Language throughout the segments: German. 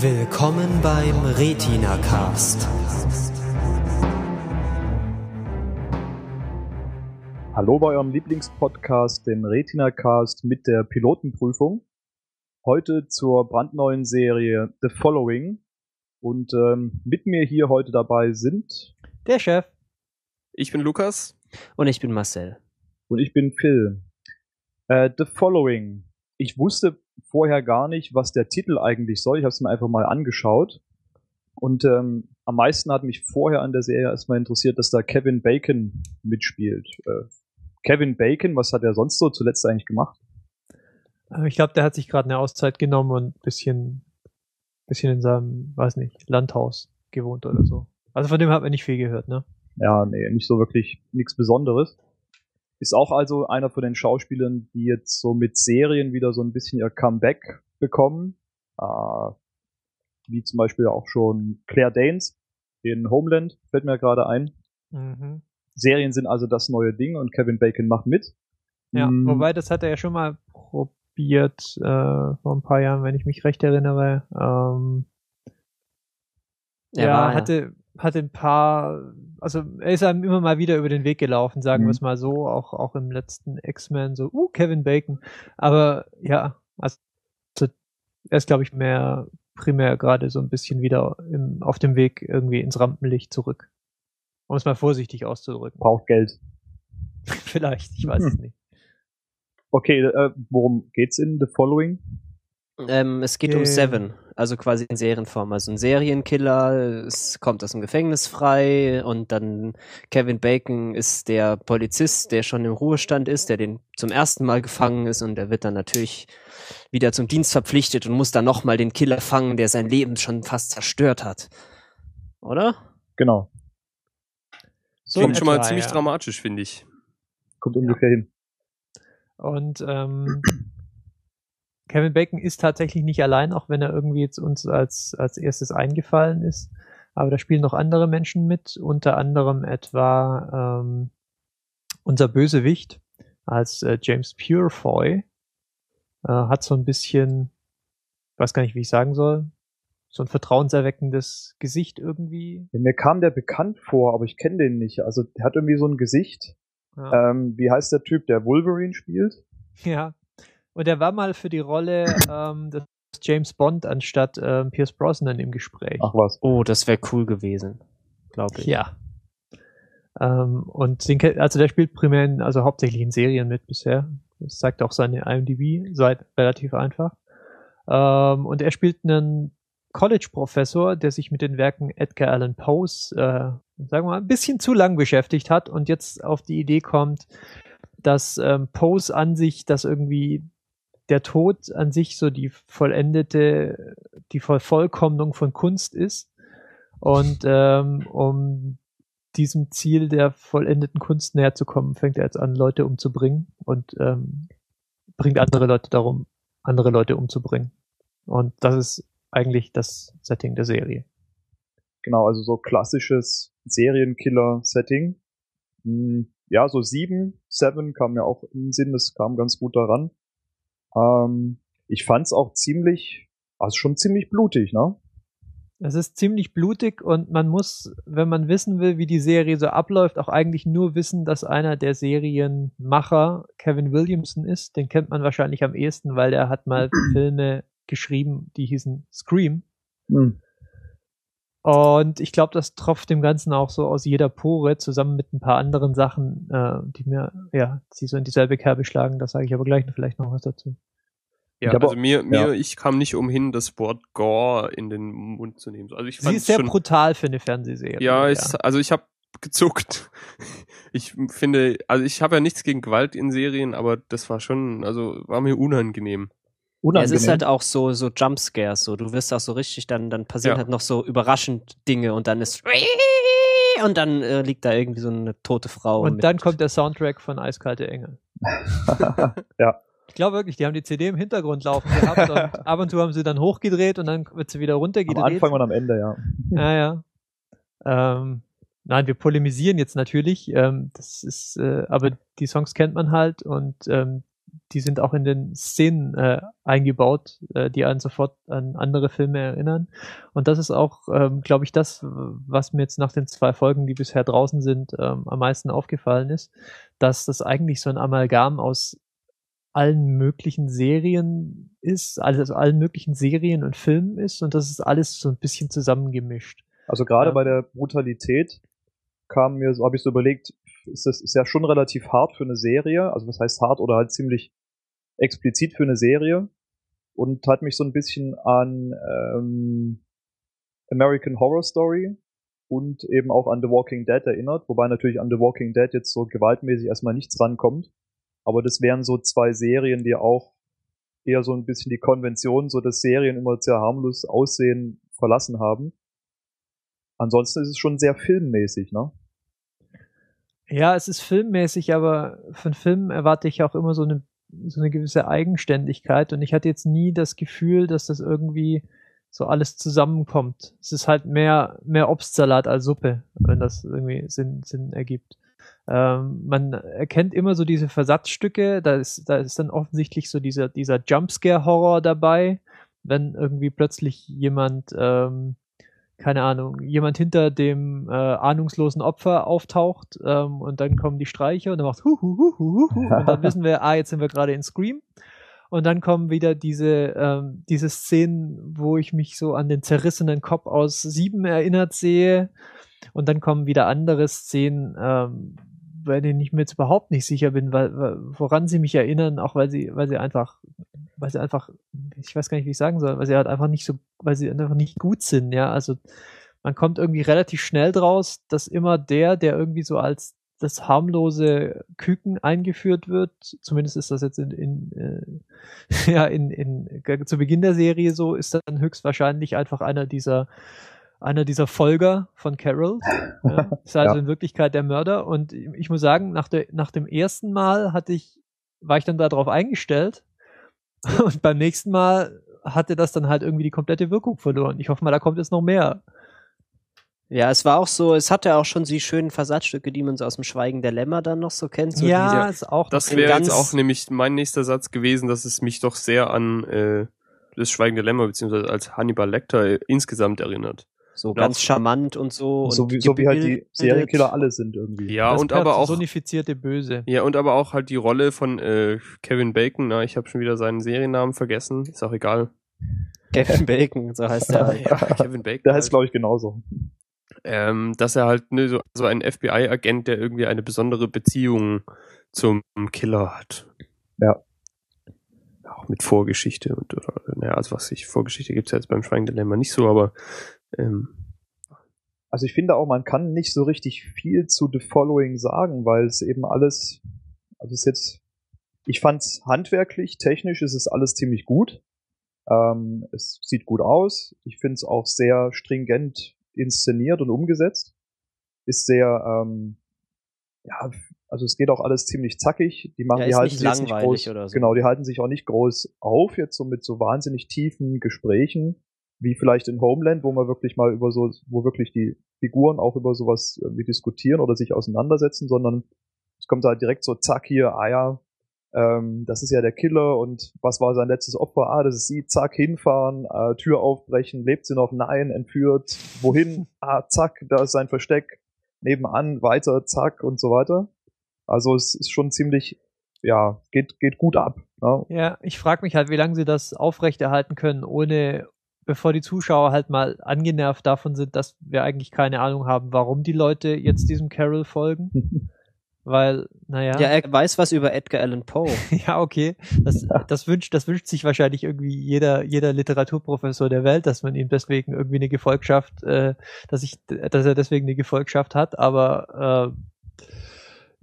Willkommen beim Retina Cast. Hallo bei eurem Lieblingspodcast, dem Retina Cast mit der Pilotenprüfung. Heute zur brandneuen Serie The Following. Und ähm, mit mir hier heute dabei sind Der Chef. Ich bin Lukas. Und ich bin Marcel. und ich bin Phil. Äh, The Following. Ich wusste vorher gar nicht, was der Titel eigentlich soll. Ich habe es mir einfach mal angeschaut. Und ähm, am meisten hat mich vorher an der Serie erstmal interessiert, dass da Kevin Bacon mitspielt. Äh, Kevin Bacon, was hat er sonst so zuletzt eigentlich gemacht? Äh, Ich glaube, der hat sich gerade eine Auszeit genommen und ein bisschen, bisschen in seinem, weiß nicht, Landhaus gewohnt oder so. Also von dem hat man nicht viel gehört, ne? Ja, nee, nicht so wirklich nichts Besonderes. Ist auch also einer von den Schauspielern, die jetzt so mit Serien wieder so ein bisschen ihr Comeback bekommen. Äh, wie zum Beispiel auch schon Claire Danes in Homeland, fällt mir gerade ein. Mhm. Serien sind also das neue Ding und Kevin Bacon macht mit. Ja, Hm, wobei das hat er ja schon mal probiert äh, vor ein paar Jahren, wenn ich mich recht erinnere. Ähm, ja, war ja- hatte hatte ein paar, also er ist einem immer mal wieder über den Weg gelaufen, sagen Mhm. wir es mal so, auch auch im letzten X-Men so, uh, Kevin Bacon. Aber ja, also er ist glaube ich mehr primär gerade so ein bisschen wieder im, auf dem Weg irgendwie ins Rampenlicht zurück. Um es mal vorsichtig auszudrücken. braucht Geld. Vielleicht, ich weiß es nicht. Okay, äh, worum geht's in The Following? Ähm, es geht um Ähm. Seven, also quasi in Serienform. Also ein Serienkiller, es kommt aus dem Gefängnis frei und dann Kevin Bacon ist der Polizist, der schon im Ruhestand ist, der den zum ersten Mal gefangen ist und der wird dann natürlich wieder zum Dienst verpflichtet und muss dann nochmal den Killer fangen, der sein Leben schon fast zerstört hat. Oder? Genau, So Klingt in schon mal etwa, ziemlich ja. dramatisch, finde ich. kommt ungefähr hin. Und ähm, Kevin Bacon ist tatsächlich nicht allein, auch wenn er irgendwie jetzt uns als, als erstes eingefallen ist. Aber da spielen noch andere Menschen mit, unter anderem etwa ähm, unser Bösewicht als äh, James Purefoy. Äh, hat so ein bisschen, weiß gar nicht, wie ich sagen soll, so ein vertrauenserweckendes Gesicht irgendwie. Mir kam der bekannt vor, aber ich kenne den nicht. Also der hat irgendwie so ein Gesicht. Ja. Ähm, wie heißt der Typ, der Wolverine spielt? Ja. Und er war mal für die Rolle ähm, des James Bond anstatt ähm, Pierce Brosnan im Gespräch. Ach was. Oh, das wäre cool gewesen, glaube ich. Ja. Ähm, und den, also der spielt primär, in, also hauptsächlich in Serien mit bisher. Das zeigt auch seine IMDb, relativ einfach. Ähm, und er spielt einen College-Professor, der sich mit den Werken Edgar Allan Poes, äh, sagen wir mal, ein bisschen zu lang beschäftigt hat und jetzt auf die Idee kommt, dass ähm, Poes an sich, dass irgendwie der Tod an sich so die vollendete, die Vervollkommnung von Kunst ist. Und ähm, um diesem Ziel der vollendeten Kunst näher zu kommen, fängt er jetzt an, Leute umzubringen und ähm, bringt andere Leute darum, andere Leute umzubringen. Und das ist eigentlich das Setting der Serie. Genau, also so klassisches Serienkiller-Setting. Hm, Ja, so sieben, Seven kam mir auch in den Sinn, das kam ganz gut daran. Ähm, ich fand's auch ziemlich, also schon ziemlich blutig, ne? Es ist ziemlich blutig und man muss, wenn man wissen will, wie die Serie so abläuft, auch eigentlich nur wissen, dass einer der Serienmacher Kevin Williamson ist. Den kennt man wahrscheinlich am ehesten, weil er hat mal Filme geschrieben, die hießen Scream. Hm. Und ich glaube, das tropft dem Ganzen auch so aus jeder Pore, zusammen mit ein paar anderen Sachen, äh, die mir, ja, die so in dieselbe Kerbe schlagen. Da sage ich aber gleich noch vielleicht noch was dazu. Ja, Ich also mir, mir, ja. ich kam nicht umhin, das Wort Gore in den Mund zu nehmen. Also ich Sie fand ist sehr schon, brutal für eine Fernsehserie. ja, ich, also ich habe gezuckt. Ich finde, also ich habe ja nichts gegen Gewalt in Serien, aber das war schon, also war mir unangenehm. Ja, es Unangenehm. ist halt auch so, so Jumpscares, so. Du wirst auch so richtig, dann, dann passieren Ja. halt noch so überraschend Dinge und dann ist und dann äh, liegt da irgendwie so eine tote Frau. Und mit- dann kommt der Soundtrack von Eiskalte Engel. ja, Ich glaube wirklich, die haben die CD im Hintergrund laufen gehabt und ab und zu haben sie dann hochgedreht und dann wird sie wieder am runtergedreht. Anfang und am Ende, ja. Ja, ja. Ähm, nein, wir polemisieren jetzt natürlich. Ähm, das ist, äh, aber die Songs kennt man halt und ähm, die sind auch in den Szenen äh, eingebaut, äh, die einen sofort an andere Filme erinnern. Und das ist auch, ähm, glaube ich, das, was mir jetzt nach den zwei Folgen, die bisher draußen sind, ähm, am meisten aufgefallen ist, dass das eigentlich so ein Amalgam aus allen möglichen Serien ist, also allen möglichen Serien und Filmen ist und das ist alles so ein bisschen zusammengemischt. Also gerade Ja. bei der Brutalität kam mir, so habe ich so überlegt, ist das ist ja schon relativ hart für eine Serie, also was heißt hart oder halt ziemlich explizit für eine Serie und hat mich so ein bisschen an ähm, American Horror Story und eben auch an The Walking Dead erinnert, wobei natürlich an The Walking Dead jetzt so gewaltmäßig erstmal nichts rankommt. Aber das wären so zwei Serien, die auch eher so ein bisschen die Konvention, so dass Serien immer sehr harmlos aussehen, verlassen haben. Ansonsten ist es schon sehr filmmäßig, ne? Ja, es ist filmmäßig, aber von Filmen erwarte ich auch immer so eine, so eine gewisse Eigenständigkeit und ich hatte jetzt nie das Gefühl, dass das irgendwie so alles zusammenkommt. Es ist halt mehr, mehr Obstsalat als Suppe, wenn das irgendwie Sinn, Sinn ergibt. Ähm, man erkennt immer so diese Versatzstücke, da ist, da ist dann offensichtlich so dieser, dieser Jumpscare-Horror dabei, wenn irgendwie plötzlich jemand, ähm, keine Ahnung, jemand hinter dem äh, ahnungslosen Opfer auftaucht ähm, und dann kommen die Streicher und dann macht hu, hu, hu, und dann wissen wir, ah, jetzt sind wir gerade in Scream. Und dann kommen wieder diese, ähm, diese Szenen, wo ich mich so an den zerrissenen Kopf aus sieben erinnert sehe. Und dann kommen wieder andere Szenen, ähm, bei denen ich mir jetzt überhaupt nicht sicher bin, weil, weil, woran sie mich erinnern, auch weil sie, weil sie einfach, weil sie einfach, ich weiß gar nicht, wie ich sagen soll, weil sie halt einfach nicht so, weil sie einfach nicht gut sind, ja. Also man kommt irgendwie relativ schnell draus, dass immer der, der irgendwie so als das harmlose Küken eingeführt wird, zumindest ist das jetzt in, in äh, ja in, in zu Beginn der Serie so, ist dann höchstwahrscheinlich einfach einer dieser einer dieser Folger von Carol. Ja, ist also Ja. in Wirklichkeit der Mörder. Und ich muss sagen, nach, der, nach dem ersten Mal hatte ich, war ich dann darauf eingestellt. Und beim nächsten Mal hatte das dann halt irgendwie die komplette Wirkung verloren. Ich hoffe mal, da kommt jetzt noch mehr. Ja, es war auch so, es hatte auch schon die schönen Versatzstücke, die man so aus dem Schweigen der Lämmer dann noch so kennt. So ja, diese- ist auch Das wäre jetzt auch nämlich mein nächster Satz gewesen, dass es mich doch sehr an äh, das Schweigende Lämmer beziehungsweise als Hannibal Lecter äh, insgesamt erinnert. So ganz charmant und so. so, und wie, so wie halt die. Serienkiller alle sind irgendwie. Ja, das und aber auch personifizierte Böse. ja und aber auch halt die Rolle von äh, Kevin Bacon. Na, ich habe schon wieder seinen Seriennamen vergessen. Ist auch egal. Kevin Bacon, so heißt er. Ja, Kevin Bacon. Der heißt, halt. glaube ich, genauso. ähm, dass er halt ne, so, so ein FBI-Agent, der irgendwie eine besondere Beziehung zum Killer hat. Ja. Auch mit Vorgeschichte und oder, naja, also was ich, Vorgeschichte gibt's ja jetzt beim Schweigen Lämmer nicht so, aber ähm, Also ich finde auch, man kann nicht so richtig viel zu The Following sagen, weil es eben alles, also es ist jetzt, ich fand's handwerklich, technisch ist es alles ziemlich gut. Ähm, es sieht gut aus. Ich finde es auch sehr stringent inszeniert und umgesetzt. Ist sehr, ähm, ja, also es geht auch alles ziemlich zackig. Die machen, Ja, die halten nicht sich nicht groß, oder so. genau, die halten sich auch nicht groß auf jetzt so mit so wahnsinnig tiefen Gesprächen wie vielleicht in Homeland, wo man wirklich mal über so, wo wirklich die Figuren auch über sowas irgendwie diskutieren oder sich auseinandersetzen, sondern es kommt halt direkt so, zack, hier, ah ja, ähm, das ist ja der Killer und was war sein letztes Opfer? Ah, das ist sie, zack, hinfahren, äh, Tür aufbrechen, lebt sie noch? Nein, entführt, wohin? Ah, zack, da ist sein Versteck, nebenan, weiter, zack und so weiter. Also es ist schon ziemlich, ja, geht, geht gut ab. Ne? Ja, ich frage mich halt, wie lange sie das aufrechterhalten können, ohne bevor die Zuschauer halt mal angenervt davon sind, dass wir eigentlich keine Ahnung haben, warum die Leute jetzt diesem Carol folgen. Weil, naja. Ja, er weiß was über Edgar Allan Poe. Ja, okay. Das, das wünscht, das wünscht sich wahrscheinlich irgendwie jeder, jeder Literaturprofessor der Welt, dass man ihm deswegen irgendwie eine Gefolgschaft, äh, dass ich, dass er deswegen eine Gefolgschaft hat, aber äh,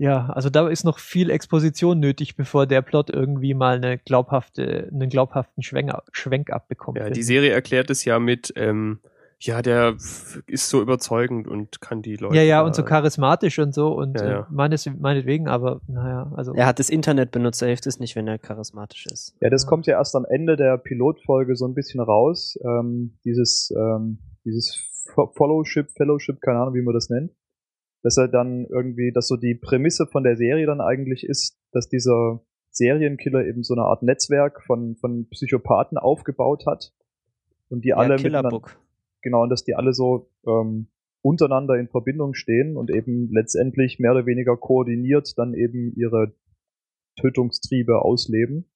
ja, also da ist noch viel Exposition nötig, bevor der Plot irgendwie mal eine glaubhafte, einen glaubhaften Schwenk, Schwenk abbekommt. ja, die. Serie erklärt es ja mit, ähm, ja, der ist so überzeugend und kann die Leute. ja, ja, und so charismatisch und so und Ja, ja. Äh, meines, meinetwegen, aber naja, also. Er hat das Internet benutzt, da hilft es nicht, wenn er charismatisch ist. Ja, das kommt ja erst am Ende der Pilotfolge so ein bisschen raus. Ähm, dieses, ähm, dieses Fo- Followship, Fellowship, keine Ahnung, wie man das nennt. Dass er dann irgendwie, dass so die Prämisse von der Serie dann eigentlich ist, dass dieser Serienkiller eben so eine Art Netzwerk von, von Psychopathen aufgebaut hat und die alle ja, miteinander, Killerbook. genau, und dass die alle so ähm, untereinander in Verbindung stehen und eben letztendlich mehr oder weniger koordiniert dann eben ihre Tötungstriebe ausleben.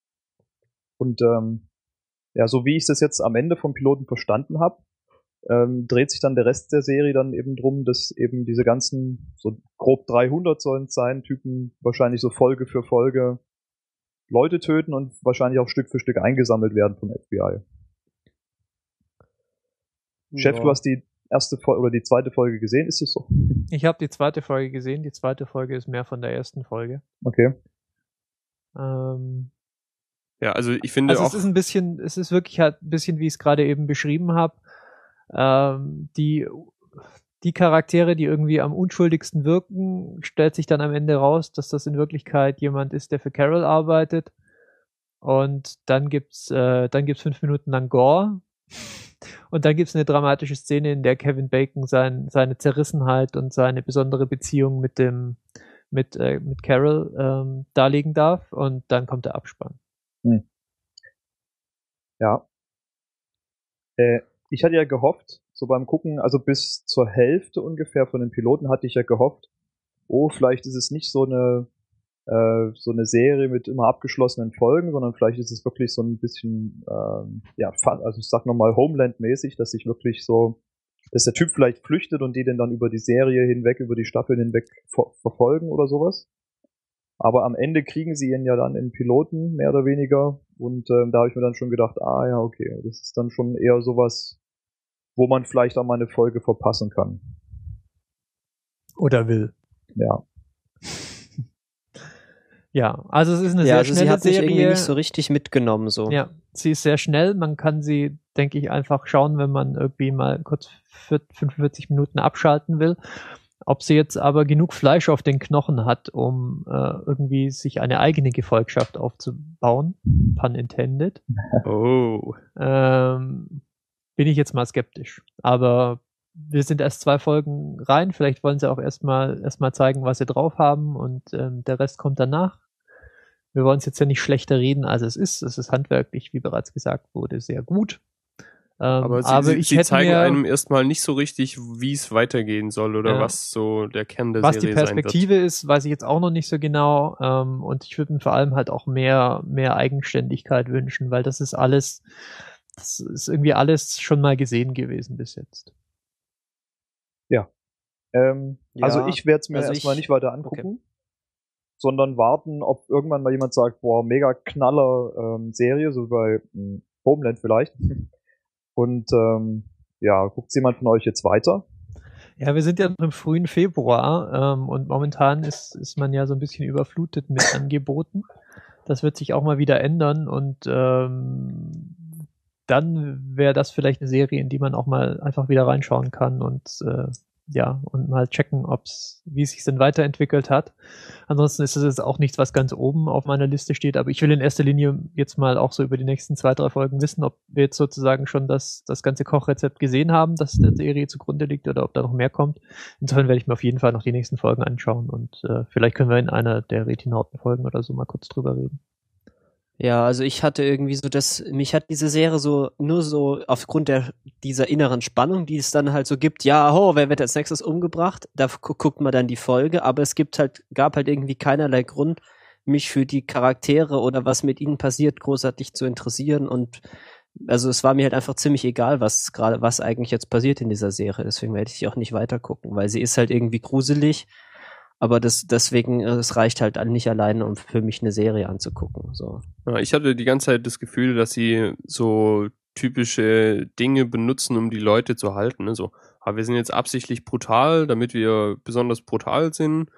Und ähm, ja, so wie ich das jetzt am Ende vom Piloten verstanden habe, ähm, dreht sich dann der Rest der Serie dann eben drum, dass eben diese ganzen, so grob 300 sollen es sein, Typen wahrscheinlich so Folge für Folge Leute töten und wahrscheinlich auch Stück für Stück eingesammelt werden vom FBI. Chef, Ja. du hast die erste Folge oder die zweite Folge gesehen, ist es so? Ich habe die zweite Folge gesehen. Die zweite Folge ist mehr von der ersten Folge. Okay. Ähm, Ja, also ich finde also auch. es ist ein bisschen, es ist wirklich halt ein bisschen, wie ich es gerade eben beschrieben habe. Ähm, die, die Charaktere, die irgendwie am unschuldigsten wirken, stellt sich dann am Ende raus, dass das in Wirklichkeit jemand ist, der für Carol arbeitet. Und dann gibt's, äh, dann gibt's fünf Minuten lang Gore. Und dann gibt's eine dramatische Szene, in der Kevin Bacon sein, seine Zerrissenheit und seine besondere Beziehung mit dem, mit, äh, mit Carol ähm, darlegen darf. Und dann kommt der Abspann. Ja. Äh, ich hatte ja gehofft, so beim Gucken, also bis zur Hälfte ungefähr von den Piloten hatte ich ja gehofft, oh, vielleicht ist es nicht so eine äh, so eine Serie mit immer abgeschlossenen Folgen, sondern vielleicht ist es wirklich so ein bisschen, ähm, ja, also ich sag nochmal Homeland-mäßig, dass sich wirklich so, dass der Typ vielleicht flüchtet und die den dann über die Serie hinweg, über die Staffeln hinweg ver verfolgen oder sowas. Aber am Ende kriegen sie ihn ja dann in Piloten, mehr oder weniger. Und ähm, da habe ich mir dann schon gedacht, ah ja, okay, das ist dann schon eher sowas, wo man vielleicht auch mal eine Folge verpassen kann. Oder will. Ja. Ja, also es ist eine Ja, sehr also sie schnelle hat mich irgendwie Serie. nicht so richtig mitgenommen, so. Ja, sie ist sehr schnell. Man kann sie, denke ich, einfach schauen, wenn man irgendwie mal kurz für 45 Minuten abschalten will. Ob sie jetzt aber genug Fleisch auf den Knochen hat, um äh, irgendwie sich eine eigene Gefolgschaft aufzubauen, pun intended, Oh. ähm, bin ich jetzt mal skeptisch. Aber wir sind erst zwei Folgen rein. Vielleicht wollen sie auch erstmal erstmal zeigen, was sie drauf haben und ähm, der Rest kommt danach. Wir wollen es jetzt ja nicht schlechter reden, als es ist. Es ist handwerklich, wie bereits gesagt wurde, sehr gut. Ähm, Aber sie, aber sie, ich sie hätte zeigen einem erstmal nicht so richtig, wie es weitergehen soll oder Ja. was so der Kern der was die Serie sein wird. Perspektive ist, weiß ich jetzt auch noch nicht so genau. Ähm, und ich würde mir vor allem halt auch mehr, mehr Eigenständigkeit wünschen, weil das ist alles, das ist irgendwie alles schon mal gesehen gewesen bis jetzt. Ähm, Ja, also ich werde es mir also erstmal ich- nicht weiter angucken, sondern warten, ob irgendwann mal jemand sagt, boah, mega Knaller ähm, Serie, so bei hm, Homeland vielleicht. Und ähm, ja, guckt jemand von euch jetzt weiter? Ja, wir sind ja noch im frühen Februar ähm, und momentan ist, ist man ja so ein bisschen überflutet mit Angeboten. Das wird sich auch mal wieder ändern und ähm, dann wäre das vielleicht eine Serie, in die man auch mal einfach wieder reinschauen kann und äh, ja, und mal checken, ob's, wie es sich denn weiterentwickelt hat. Ansonsten ist es jetzt auch nichts, was ganz oben auf meiner Liste steht, aber ich will in erster Linie jetzt mal auch so über die nächsten zwei, drei Folgen wissen, ob wir jetzt sozusagen schon das, das ganze Kochrezept gesehen haben, das der Serie zugrunde liegt oder ob da noch mehr kommt. Insofern werde ich mir auf jeden Fall noch die nächsten Folgen anschauen und äh, vielleicht können wir in einer der Retinauten-Folgen oder so mal kurz drüber reden. Ja, also ich hatte irgendwie so das, mich hat diese Serie so nur so aufgrund der dieser inneren Spannung, die es dann halt so gibt, ja, ho, wer wird als nächstes umgebracht? Da gu guckt man dann die Folge, aber es gibt halt, gab halt irgendwie keinerlei Grund, mich für die Charaktere oder was mit ihnen passiert, großartig zu interessieren und also es war mir halt einfach ziemlich egal, was gerade, was eigentlich jetzt passiert in dieser Serie. Deswegen werde ich auch nicht weiter gucken, weil sie ist halt irgendwie gruselig. Aber das, deswegen, äh, es reicht halt nicht alleine, um für mich eine Serie anzugucken. So. Ja, ich hatte die ganze Zeit das Gefühl, dass sie so typische Dinge benutzen, um die Leute zu halten. Ne? So, ah, wir sind jetzt absichtlich brutal, damit wir besonders brutal sind.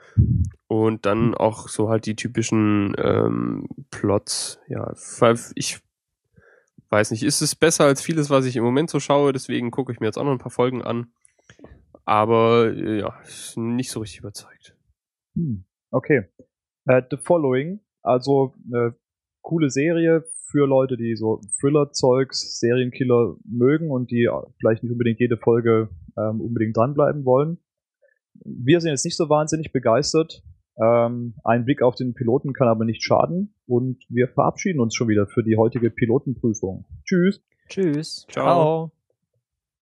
Und dann auch so halt die typischen ähm, Plots. Ja, ich weiß nicht, ist es besser als vieles, was ich im Moment so schaue, deswegen gucke ich mir jetzt auch noch ein paar Folgen an. Aber äh, ja, nicht so richtig überzeugt. Hm, okay. Äh, The Following, also eine coole Serie für Leute, die so Thriller-Zeugs, Serienkiller mögen und die vielleicht nicht unbedingt jede Folge ähm, unbedingt dranbleiben wollen. Wir sind jetzt nicht so wahnsinnig begeistert. Ähm, ein Blick auf den Piloten kann aber nicht schaden und wir verabschieden uns schon wieder für die heutige Pilotenprüfung. Tschüss. Tschüss. Ciao. Ciao.